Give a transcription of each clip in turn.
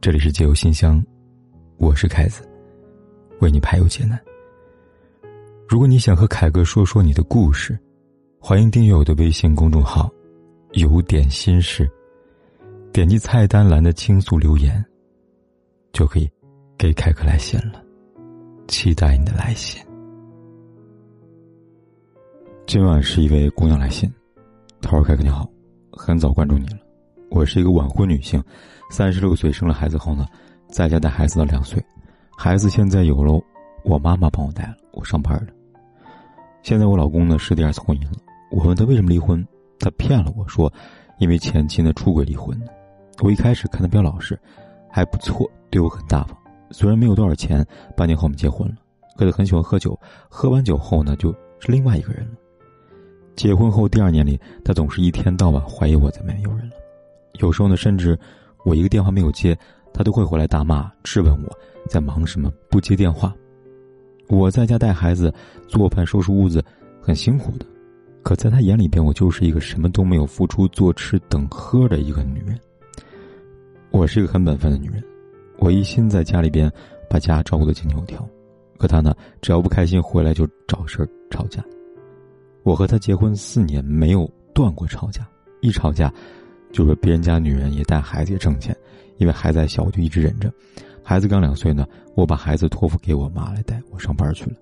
这里是解忧信箱，我是凯子，为你排忧解难。如果你想和凯哥说说你的故事，欢迎订阅我的微信公众号“有点心事”，点击菜单栏的倾诉留言，就可以给凯哥来信了。期待你的来信。今晚是一位姑娘来信，她说：“凯哥你好，很早关注你了，我是一个晚婚女性。”三十六岁生了孩子后呢，在家带孩子到两岁，孩子现在有了我妈妈帮我带了，我上班了。现在我老公呢是第二次婚姻了，我问他为什么离婚，他骗了我说，因为前妻呢出轨离婚的。我一开始看他比较老实，还不错，对我很大方。虽然没有多少钱，半年后我们结婚了，可他很喜欢喝酒，喝完酒后呢就是另外一个人了。结婚后第二年里，他总是一天到晚怀疑我在外面有人了，有时候呢甚至。我一个电话没有接，他都会回来大骂、质问我在忙什么，不接电话。我在家带孩子、做饭、收拾屋子，很辛苦的。可在他眼里边，我就是一个什么都没有付出、做吃等喝的一个女人。我是一个很本分的女人，我一心在家里边把家照顾的井井有条。可他呢，只要不开心，回来就找事儿吵架。我和他结婚四年，没有断过吵架，一吵架。就说别人家女人也带孩子也挣钱，因为孩子还小，我就一直忍着。孩子刚两岁呢，我把孩子托付给我妈来带，我上班去了。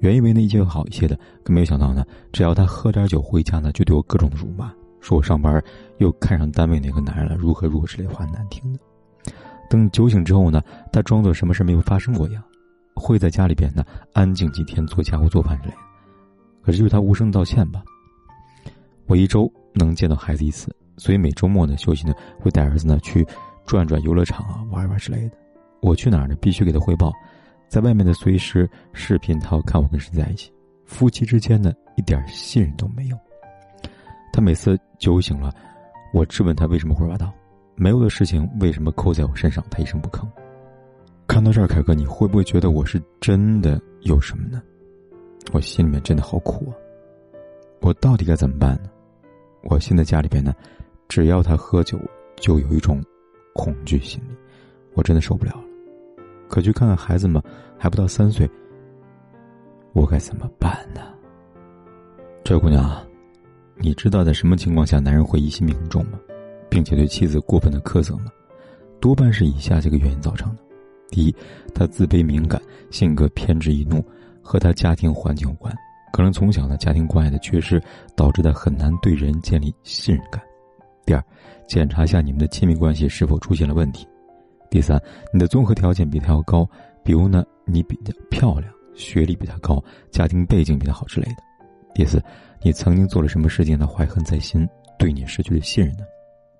原以为那一切会好一些的，可没有想到呢，只要他喝点酒回家呢，就对我各种辱骂，说我上班又看上单位那个男人了，如何如何之类话难听的。等酒醒之后呢，他装作什么事没有发生过一样，会在家里边呢安静几天做家务做饭之类。可是就是他无声道歉吧。我一周能见到孩子一次。所以每周末呢，休息呢，会带儿子呢去转转游乐场啊，玩一玩之类的。我去哪儿呢，必须给他汇报。在外面的随时视频，他要看我跟谁在一起。夫妻之间呢，一点信任都没有。他每次酒醒了，我质问他为什么胡说八道，没有的事情为什么扣在我身上，他一声不吭。看到这儿，凯哥，你会不会觉得我是真的有什么呢？我心里面真的好苦啊！我到底该怎么办呢？我现在家里边呢。只要他喝酒，就有一种恐惧心理，我真的受不了了。可去看看孩子们，还不到三岁，我该怎么办呢？这姑娘，你知道在什么情况下男人会疑心病重吗？并且对妻子过分的苛责吗？多半是以下这个原因造成的：第一，他自卑敏感，性格偏执易怒，和他家庭环境有关，可能从小的家庭关爱的缺失，导致他很难对人建立信任感。第二，检查一下你们的亲密关系是否出现了问题。第三，你的综合条件比他要高，比如呢，你比较漂亮，学历比他高，家庭背景比他好之类的。第四，你曾经做了什么事情他怀恨在心，对你失去了信任呢？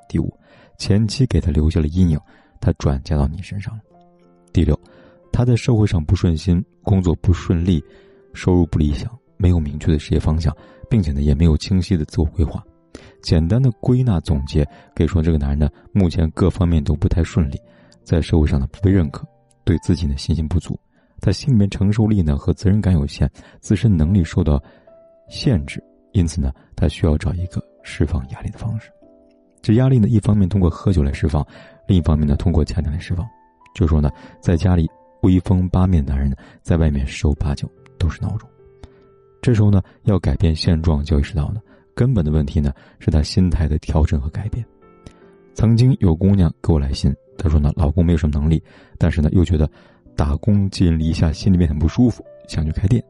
第五，前妻给他留下了阴影，他转嫁到你身上了。第六，他在社会上不顺心，工作不顺利，收入不理想，没有明确的事业方向，并且呢，也没有清晰的自我规划。简单的归纳总结，可以说这个男人呢，目前各方面都不太顺利，在社会上呢不被认可，对自己的信心不足，他心里面承受力呢和责任感有限，自身能力受到限制，因此呢，他需要找一个释放压力的方式。这压力呢，一方面通过喝酒来释放，另一方面呢，通过家庭来释放。就说呢，在家里威风八面的男人呢，在外面十有八九都是孬种。这时候呢，要改变现状，就意识到呢。根本的问题呢，是他心态的调整和改变。曾经有姑娘给我来信，她说呢，老公没有什么能力，但是呢，又觉得打工寄人篱下，心里面很不舒服，想去开店。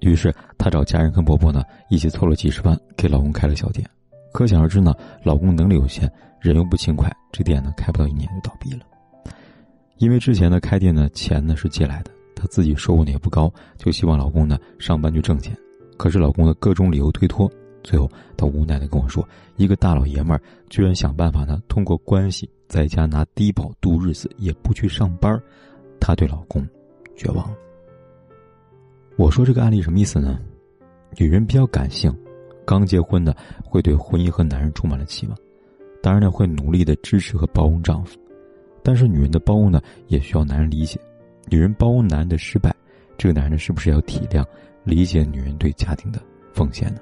于是她找家人跟婆婆呢，一起凑了几十万，给老公开了小店。可想而知呢，老公能力有限，人又不勤快，这店呢，开不到一年就倒闭了。因为之前的开店呢，钱呢是借来的，她自己收入呢也不高，就希望老公呢上班去挣钱。可是老公的各种理由推脱。最后，他无奈的跟我说：“一个大老爷们儿居然想办法呢，通过关系在家拿低保度日子，也不去上班。”她对老公绝望了。我说这个案例什么意思呢？女人比较感性，刚结婚的会对婚姻和男人充满了期望，当然呢会努力的支持和包容丈夫。但是女人的包容呢，也需要男人理解。女人包容男人的失败，这个男人是不是要体谅、理解女人对家庭的奉献呢？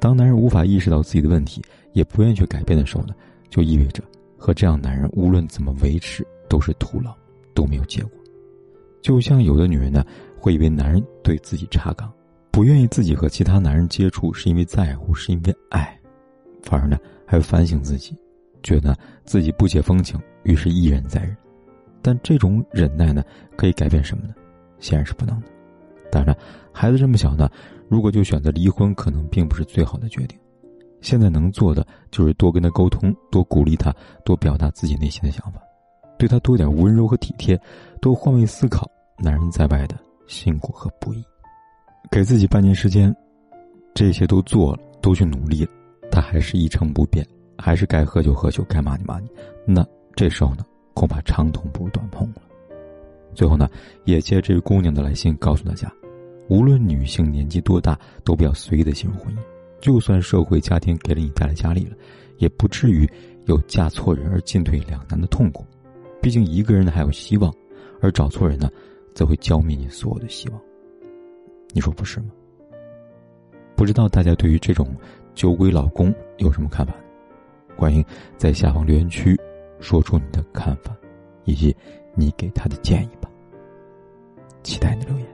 当男人无法意识到自己的问题，也不愿意去改变的时候呢，就意味着和这样男人无论怎么维持都是徒劳，都没有结果。就像有的女人呢，会以为男人对自己差岗，不愿意自己和其他男人接触，是因为在乎，是因为爱，反而呢还会反省自己，觉得自己不解风情，于是一忍再忍。但这种忍耐呢，可以改变什么呢？显然是不能的。当然，孩子这么小呢，如果就选择离婚，可能并不是最好的决定。现在能做的就是多跟他沟通，多鼓励他，多表达自己内心的想法，对他多点温柔和体贴，多换位思考男人在外的辛苦和不易。给自己半年时间，这些都做了，都去努力了，他还是一成不变，还是该喝酒喝酒，该骂你骂你，那这时候呢，恐怕长痛不如短痛了。最后呢，也借这位姑娘的来信告诉大家，无论女性年纪多大，都不要随意的进入婚姻。就算社会家庭给了你带来压力了，也不至于有嫁错人而进退两难的痛苦。毕竟一个人还有希望，而找错人呢，则会浇灭你所有的希望。你说不是吗？不知道大家对于这种酒鬼老公有什么看法？欢迎在下方留言区说出你的看法，以及你给他的建议吧。期待你的留言。